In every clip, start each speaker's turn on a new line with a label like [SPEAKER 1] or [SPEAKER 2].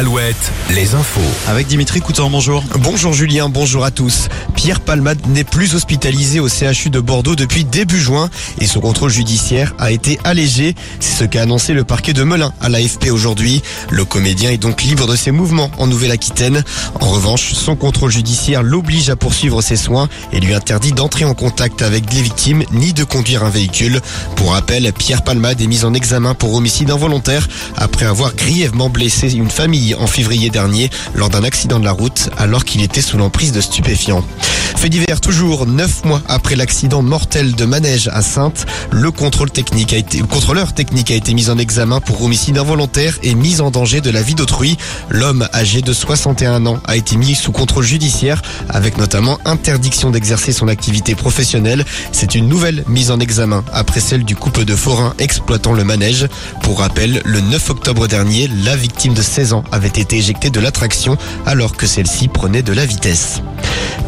[SPEAKER 1] Alouette, les infos.
[SPEAKER 2] Avec Dimitri Coutan, bonjour.
[SPEAKER 3] Bonjour Julien, bonjour à tous. Pierre Palmade n'est plus hospitalisé au CHU de Bordeaux depuis début juin et son contrôle judiciaire a été allégé. C'est ce qu'a annoncé le parquet de Melun à l'AFP aujourd'hui. Le comédien est donc libre de ses mouvements en Nouvelle-Aquitaine. En revanche, son contrôle judiciaire l'oblige à poursuivre ses soins et lui interdit d'entrer en contact avec les victimes ni de conduire un véhicule. Pour rappel, Pierre Palmade est mis en examen pour homicide involontaire après avoir grièvement blessé une famille en février dernier lors d'un accident de la route alors qu'il était sous l'emprise de stupéfiants. Fait divers toujours, neuf mois après l'accident mortel de Manège à Sainte, le le contrôleur technique a été mis en examen pour homicide involontaire et mise en danger de la vie d'autrui. L'homme âgé de 61 ans a été mis sous contrôle judiciaire avec notamment interdiction d'exercer son activité professionnelle. C'est une nouvelle mise en examen après celle du couple de forains exploitant le manège. Pour rappel, le 9 octobre dernier, la victime de 16 ans avait été éjectée de l'attraction alors que celle-ci prenait de la vitesse.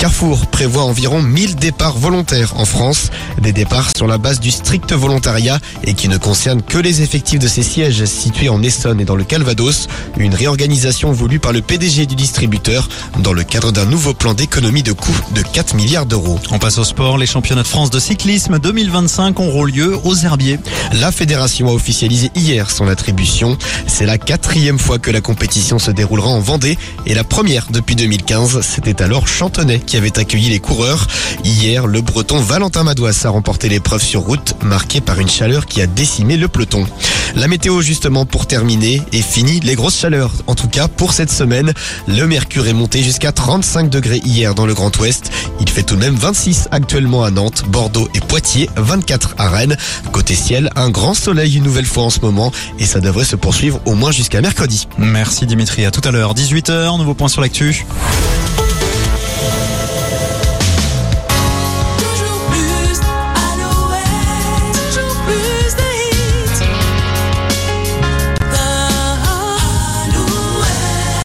[SPEAKER 3] Carrefour prévoit environ 1000 départs volontaires en France, des départs sur la base du strict volontariat et qui ne concernent que les effectifs de ses sièges situés en Essonne et dans le Calvados, une réorganisation voulue par le PDG du distributeur dans le cadre d'un nouveau plan d'économie de coûts de 4 milliards d'euros.
[SPEAKER 2] On passe au sport. Les championnats de France de cyclisme 2025 auront lieu aux Herbiers.
[SPEAKER 3] La fédération a officialisé hier son attribution. C'est la quatrième fois que la compétition se déroulera en Vendée et la première depuis 2015. C'était alors Chantenay qui avait accueilli les coureurs. Hier, le breton Valentin Madouas a remporté l'épreuve sur route, marquée par une chaleur qui a décimé le peloton. La météo, justement, pour terminer, est fini les grosses chaleurs. En tout cas, pour cette semaine, le mercure est monté jusqu'à 35 degrés hier dans le Grand Ouest. Il fait tout de même 26 actuellement à Nantes, Bordeaux et Poitiers, 24 à Rennes. Côté ciel, un grand soleil une nouvelle fois en ce moment et ça devrait se poursuivre au moins jusqu'à mercredi.
[SPEAKER 2] Merci Dimitri. À tout à l'heure. 18h, nouveau point sur l'actu.